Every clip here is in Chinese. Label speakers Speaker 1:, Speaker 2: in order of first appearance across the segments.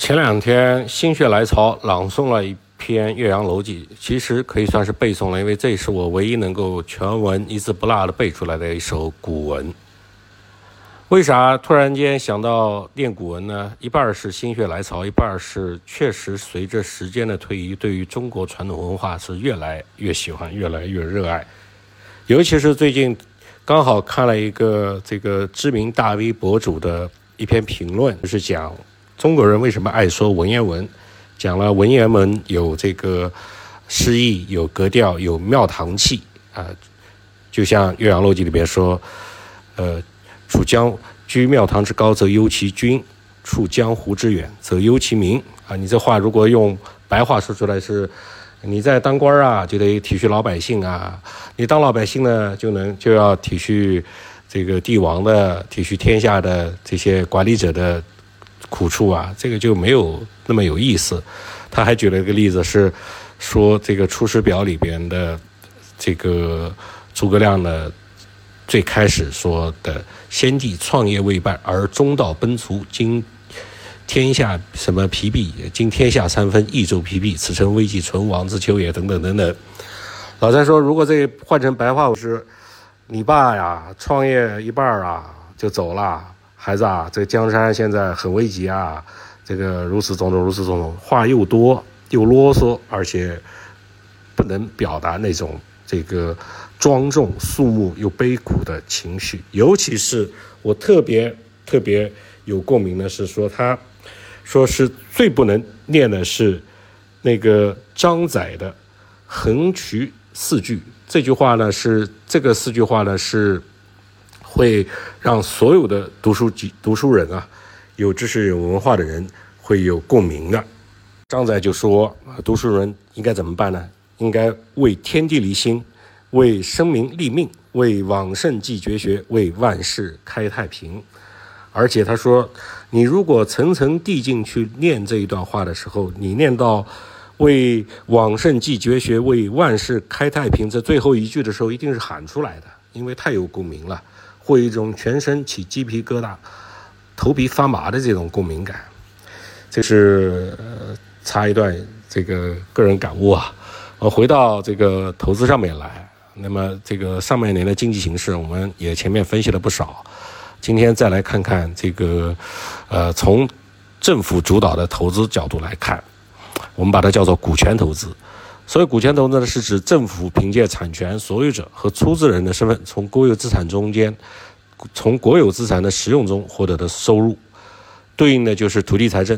Speaker 1: 前两天心血来潮朗诵了一篇《岳阳楼记》，其实可以算是背诵了，因为这是我唯一能够全文一字不落的背出来的一首古文。为啥突然间想到念古文呢？一半是心血来潮，一半是确实随着时间的推移，对于中国传统文化是越来越喜欢，越来越热爱。尤其是最近刚好看了一个这个知名大 V 博主的一篇评论，就是讲。中国人为什么爱说文言文？讲了文言文有这个诗意、有格调、有庙堂气啊，就像《岳阳楼记》里边说：“呃，处江居庙堂之高，则忧其君；处江湖之远，则忧其民。”啊，你这话如果用白话说出来是：你在当官啊，就得体恤老百姓啊；你当老百姓呢，就能就要体恤这个帝王的、体恤天下的这些管理者的。苦处啊，这个就没有那么有意思。他还举了一个例子，是说这个《出师表》里边的这个诸葛亮呢，最开始说的“先帝创业未半而中道崩殂，今天下什么疲弊？今天下三分，益州疲弊，此诚危急存亡之秋也。”等等等等。老三说，如果这换成白话，我是你爸呀，创业一半啊就走了。孩子啊，这江山现在很危急啊！这个如此种种，如此种种，话又多又啰嗦，而且不能表达那种这个庄重肃穆又悲苦的情绪。尤其是我特别特别有共鸣的是说，他说是最不能念的是那个张载的“横渠四句”这句话呢，是这个四句话呢是。会让所有的读书读读书人啊，有知识有文化的人会有共鸣的。张载就说：“读书人应该怎么办呢？应该为天地立心，为生民立命，为往圣继绝学，为万世开太平。”而且他说：“你如果层层递进去念这一段话的时候，你念到‘为往圣继绝学，为万世开太平’这最后一句的时候，一定是喊出来的，因为太有共鸣了。”会一种全身起鸡皮疙瘩、头皮发麻的这种共鸣感，这是插一段这个个人感悟啊。我回到这个投资上面来，那么这个上半年的经济形势，我们也前面分析了不少。今天再来看看这个，呃，从政府主导的投资角度来看，我们把它叫做股权投资。所谓股权投资呢，是指政府凭借产权所有者和出资人的身份，从国有资产中间，从国有资产的使用中获得的收入，对应的就是土地财政。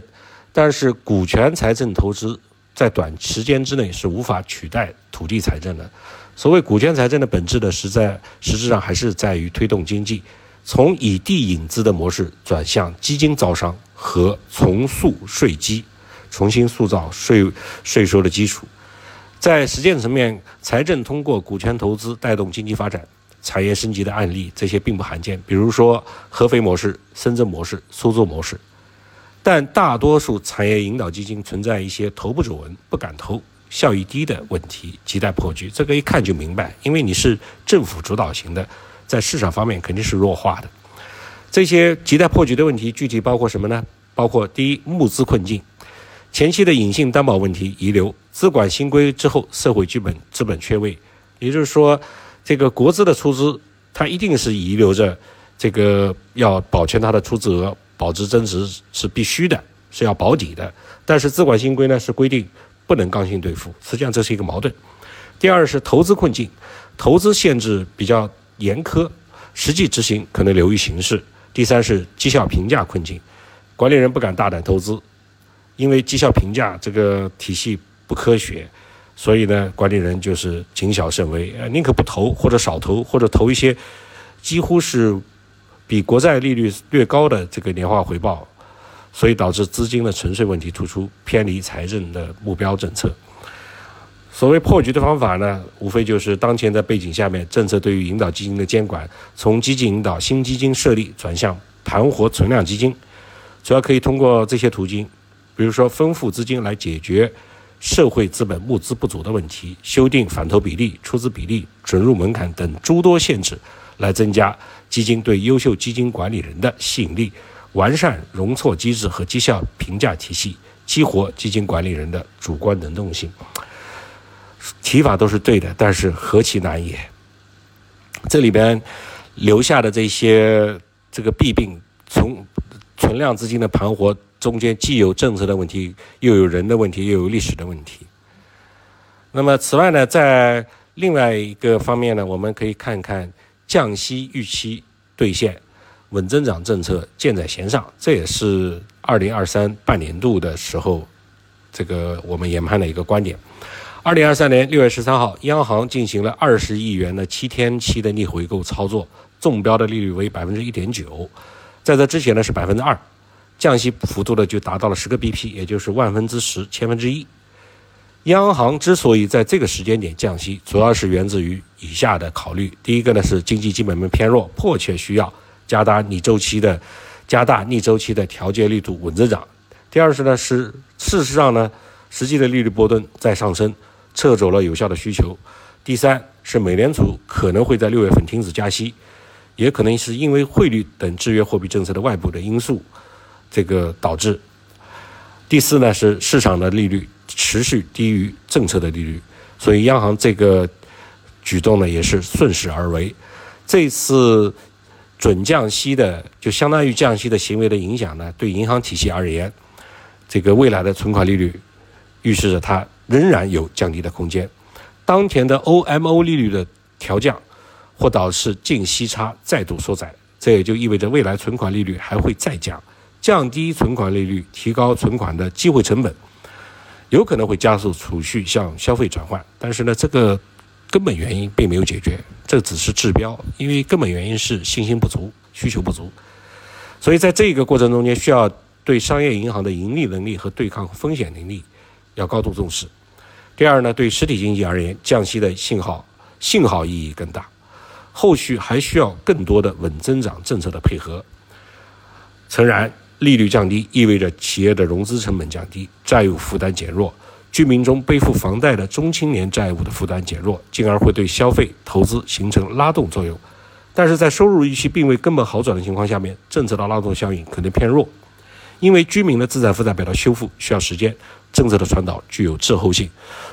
Speaker 1: 但是，股权财政投资在短时间之内是无法取代土地财政的。所谓股权财政的本质呢，实在实质上还是在于推动经济从以地引资的模式转向基金招商和重塑税基，重新塑造税税收的基础。在实践层面，财政通过股权投资带动经济发展、产业升级的案例，这些并不罕见。比如说合肥模式、深圳模式、苏州模式。但大多数产业引导基金存在一些头部指纹、不敢投、效益低的问题，亟待破局。这个一看就明白，因为你是政府主导型的，在市场方面肯定是弱化的。这些亟待破局的问题，具体包括什么呢？包括第一，募资困境。前期的隐性担保问题遗留，资管新规之后，社会基本资本缺位，也就是说，这个国资的出资，它一定是遗留着这个要保全它的出资额，保值增值是必须的，是要保底的。但是资管新规呢是规定不能刚性兑付，实际上这是一个矛盾。第二是投资困境，投资限制比较严苛，实际执行可能流于形式。第三是绩效评价困境，管理人不敢大胆投资。因为绩效评价这个体系不科学，所以呢，管理人就是谨小慎微，呃，宁可不投或者少投，或者投一些几乎是比国债利率略高的这个年化回报，所以导致资金的沉睡问题突出，偏离财政的目标政策。所谓破局的方法呢，无非就是当前的背景下面，政策对于引导基金的监管，从积极引导新基金设立转向盘活存量基金，主要可以通过这些途径。比如说，丰富资金来解决社会资本募资不足的问题，修订反投比例、出资比例、准入门槛等诸多限制，来增加基金对优秀基金管理人的吸引力，完善容错机制和绩效评价体系，激活基金管理人的主观能动性。提法都是对的，但是何其难也！这里边留下的这些这个弊病，从存量资金的盘活中间，既有政策的问题，又有人的问题，又有历史的问题。那么，此外呢，在另外一个方面呢，我们可以看看降息预期兑现、稳增长政策箭在弦上，这也是二零二三半年度的时候，这个我们研判的一个观点。二零二三年六月十三号，央行进行了二十亿元的七天期的逆回购操作，中标的利率为百分之一点九，在这之前呢是百分之二，降息幅度呢就达到了十个 BP，也就是万分之十，千分之一。央行之所以在这个时间点降息，主要是源自于以下的考虑：第一个呢是经济基本面偏弱，迫切需要加大逆周期的加大逆周期的调节力度，稳增长；第二是呢是事实上呢实际的利率波动在上升。撤走了有效的需求。第三是美联储可能会在六月份停止加息，也可能是因为汇率等制约货币政策的外部的因素，这个导致。第四呢是市场的利率持续低于政策的利率，所以央行这个举动呢也是顺势而为。这次准降息的就相当于降息的行为的影响呢，对银行体系而言，这个未来的存款利率预示着它。仍然有降低的空间。当前的 OMO 利率的调降，或导致净息差再度缩窄，这也就意味着未来存款利率还会再降。降低存款利率，提高存款的机会成本，有可能会加速储蓄向消费转换。但是呢，这个根本原因并没有解决，这只是治标，因为根本原因是信心不足、需求不足。所以在这个过程中间，需要对商业银行的盈利能力和对抗风险能力要高度重视。第二呢，对实体经济而言，降息的信号信号意义更大，后续还需要更多的稳增长政策的配合。诚然，利率降低意味着企业的融资成本降低，债务负担减弱，居民中背负房贷的中青年债务的负担减弱，进而会对消费投资形成拉动作用。但是在收入预期并未根本好转的情况下面，政策的拉动效应可能偏弱，因为居民的资产负债表的修复需要时间。政策的传导具有滞后性，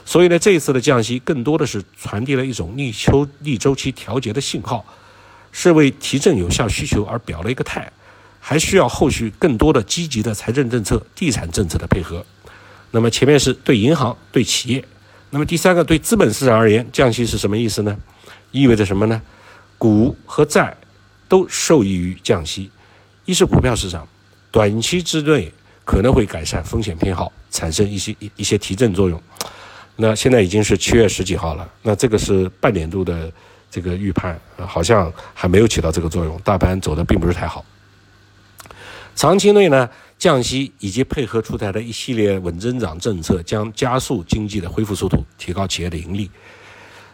Speaker 1: 所以呢，这一次的降息更多的是传递了一种逆周逆周期调节的信号，是为提振有效需求而表了一个态，还需要后续更多的积极的财政政策、地产政策的配合。那么前面是对银行、对企业，那么第三个对资本市场而言，降息是什么意思呢？意味着什么呢？股和债都受益于降息，一是股票市场，短期之内。可能会改善风险偏好，产生一些一些提振作用。那现在已经是七月十几号了，那这个是半年度的这个预判，好像还没有起到这个作用，大盘走的并不是太好。长期内呢，降息以及配合出台的一系列稳增长政策，将加速经济的恢复速度，提高企业的盈利。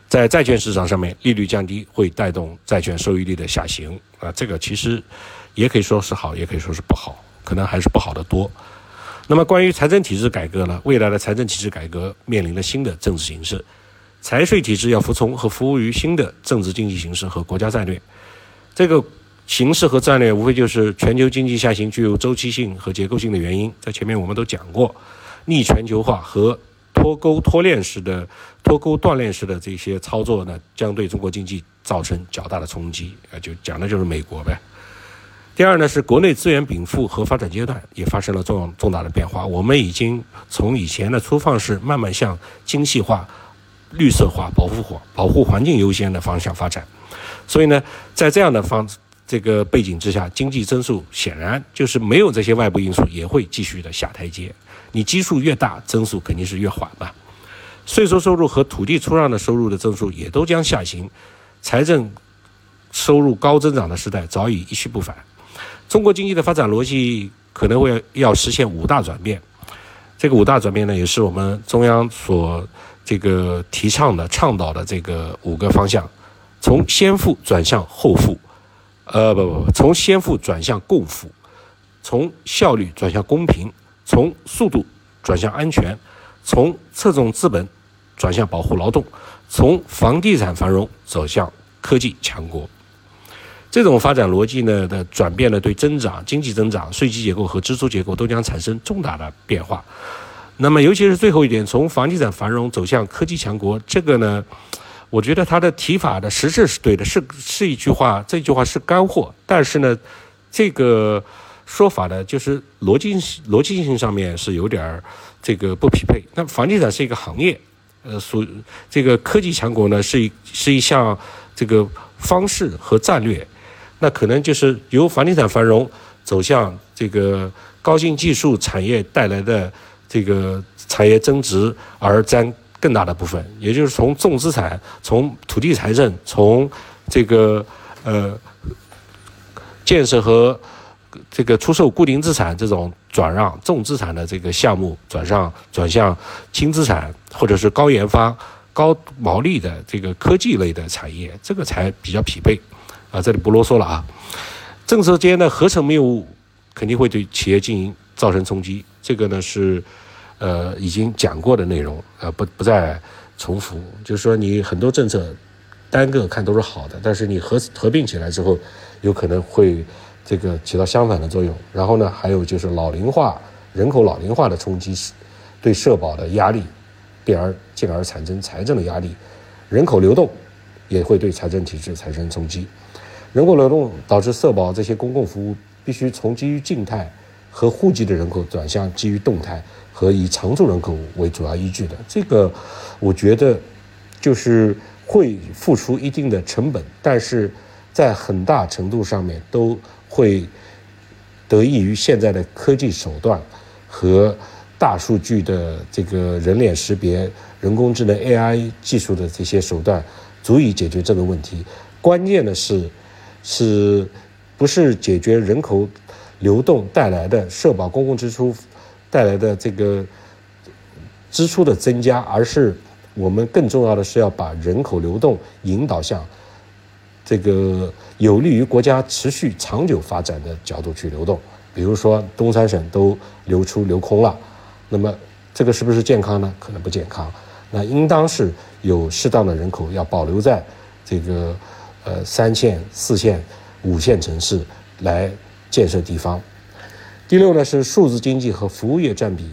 Speaker 1: 在债券市场上面，利率降低会带动债券收益率的下行啊，这个其实也可以说是好，也可以说是不好。可能还是不好的多。那么，关于财政体制改革呢？未来的财政体制改革面临了新的政治形势，财税体制要服从和服务于新的政治经济形势和国家战略。这个形势和战略无非就是全球经济下行具有周期性和结构性的原因。在前面我们都讲过，逆全球化和脱钩脱链式的脱钩断链式的这些操作呢，将对中国经济造成较大的冲击。啊，就讲的就是美国呗。第二呢，是国内资源禀赋和发展阶段也发生了重重大的变化。我们已经从以前的粗放式慢慢向精细化、绿色化、保护环保护环境优先的方向发展。所以呢，在这样的方这个背景之下，经济增速显然就是没有这些外部因素也会继续的下台阶。你基数越大，增速肯定是越缓嘛。税收收入和土地出让的收入的增速也都将下行，财政收入高增长的时代早已一去不返。中国经济的发展逻辑可能会要实现五大转变，这个五大转变呢，也是我们中央所这个提倡的、倡导的这个五个方向：从先富转向后富，呃，不不不，从先富转向共富，从效率转向公平，从速度转向安全，从侧重资本转向保护劳动，从房地产繁荣走向科技强国。这种发展逻辑呢的转变呢，对增长、经济增长、税基结构和支出结构都将产生重大的变化。那么，尤其是最后一点，从房地产繁荣走向科技强国，这个呢，我觉得他的提法的实质是对的，是是一句话，这句话是干货。但是呢，这个说法呢，就是逻辑逻辑性上面是有点儿这个不匹配。那房地产是一个行业，呃，属这个科技强国呢，是一是一项这个方式和战略。那可能就是由房地产繁荣走向这个高新技术产业带来的。这个产业增值而占更大的部分，也就是从重资产、从土地财政、从这个呃建设和这个出售固定资产这种转让重资产的这个项目转让转向轻资产或者是高研发、高毛利的这个科技类的产业，这个才比较匹配。啊，这里不啰嗦了啊。政策间的合成谬误肯定会对企业经营造成冲击。这个呢是，呃，已经讲过的内容，呃，不不再重复。就是说，你很多政策单个看都是好的，但是你合合并起来之后，有可能会这个起到相反的作用。然后呢，还有就是老龄化、人口老龄化的冲击，对社保的压力，变而进而产生财政的压力。人口流动也会对财政体制产生冲击。人口流动导致社保这些公共服务必须从基于静态。和户籍的人口转向基于动态和以常住人口为主要依据的，这个我觉得就是会付出一定的成本，但是在很大程度上面都会得益于现在的科技手段和大数据的这个人脸识别、人工智能 AI 技术的这些手段，足以解决这个问题。关键的是，是不是解决人口？流动带来的社保公共支出带来的这个支出的增加，而是我们更重要的是要把人口流动引导向这个有利于国家持续长久发展的角度去流动。比如说东三省都流出流空了，那么这个是不是健康呢？可能不健康。那应当是有适当的人口要保留在这个呃三线、四线、五线城市来。建设地方，第六呢是数字经济和服务业占比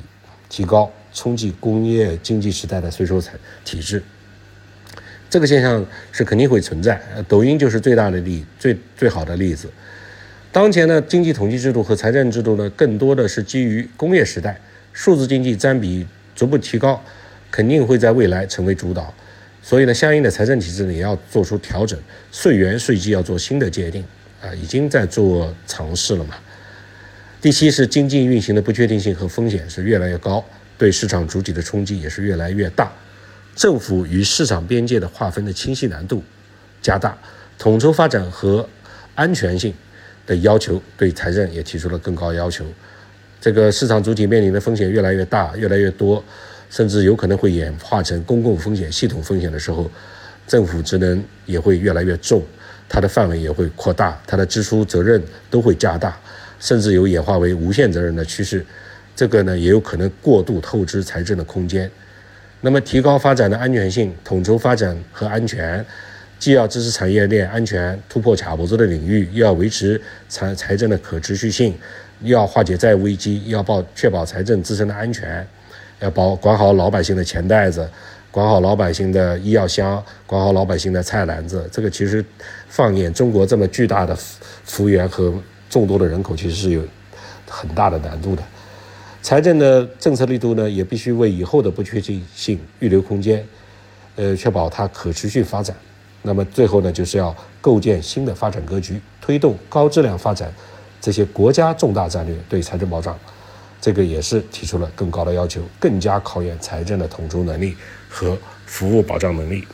Speaker 1: 提高，冲击工业经济时代的税收产体制。这个现象是肯定会存在。抖音就是最大的例，最最好的例子。当前的经济统计制度和财政制度呢，更多的是基于工业时代，数字经济占比逐步提高，肯定会在未来成为主导。所以呢，相应的财政体制呢也要做出调整，税源税基要做新的界定。啊，已经在做尝试了嘛。第七是经济运行的不确定性和风险是越来越高，对市场主体的冲击也是越来越大。政府与市场边界的划分的清晰难度加大，统筹发展和安全性的要求对财政也提出了更高要求。这个市场主体面临的风险越来越大、越来越多，甚至有可能会演化成公共风险、系统风险的时候，政府职能也会越来越重。它的范围也会扩大，它的支出责任都会加大，甚至有演化为无限责任的趋势。这个呢，也有可能过度透支财政的空间。那么，提高发展的安全性，统筹发展和安全，既要支持产业链安全突破卡脖子的领域，又要维持财财政的可持续性，又要化解债务危机，要保确保财政自身的安全，要保管好老百姓的钱袋子。管好老百姓的医药箱，管好老百姓的菜篮子，这个其实放眼中国这么巨大的幅员和众多的人口，其实是有很大的难度的。财政的政策力度呢，也必须为以后的不确定性预留空间，呃，确保它可持续发展。那么最后呢，就是要构建新的发展格局，推动高质量发展这些国家重大战略对财政保障。这个也是提出了更高的要求，更加考验财政的统筹能力和服务保障能力。